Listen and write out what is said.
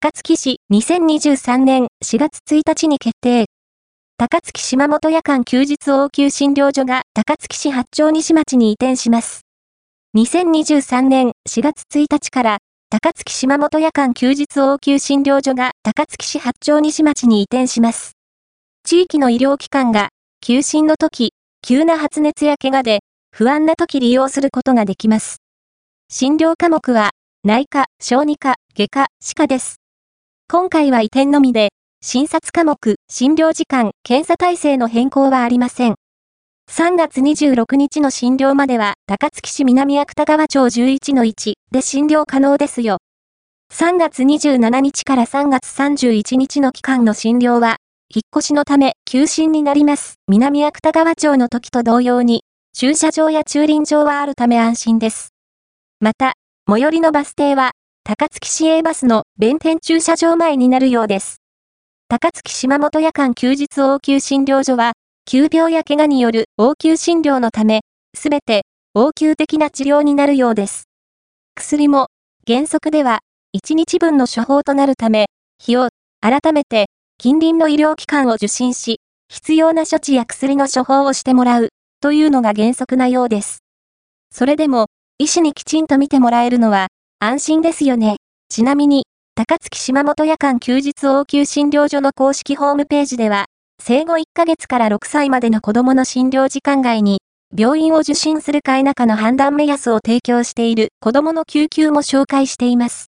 高槻市2023年4月1日に決定。高槻島本夜間休日応急診療所が高槻市八丁西町に移転します。2023年4月1日から高槻島本夜間休日応急診療所が高槻市八丁西町に移転します。地域の医療機関が休診の時、急な発熱や怪我で不安な時利用することができます。診療科目は内科、小児科、外科、歯科です。今回は移転のみで、診察科目、診療時間、検査体制の変更はありません。3月26日の診療までは、高槻市南芥川町11-1で診療可能ですよ。3月27日から3月31日の期間の診療は、引っ越しのため休診になります。南芥川町の時と同様に、駐車場や駐輪場はあるため安心です。また、最寄りのバス停は、高槻市営バスの弁天駐車場前になるようです。高槻島本夜間休日応急診療所は、急病や怪我による応急診療のため、すべて応急的な治療になるようです。薬も、原則では、1日分の処方となるため、日を、改めて、近隣の医療機関を受診し、必要な処置や薬の処方をしてもらう、というのが原則なようです。それでも、医師にきちんと見てもらえるのは安心ですよね。ちなみに、高槻島本夜間休日応急診療所の公式ホームページでは、生後1ヶ月から6歳までの子供の診療時間外に、病院を受診するか否かの判断目安を提供している子供の救急も紹介しています。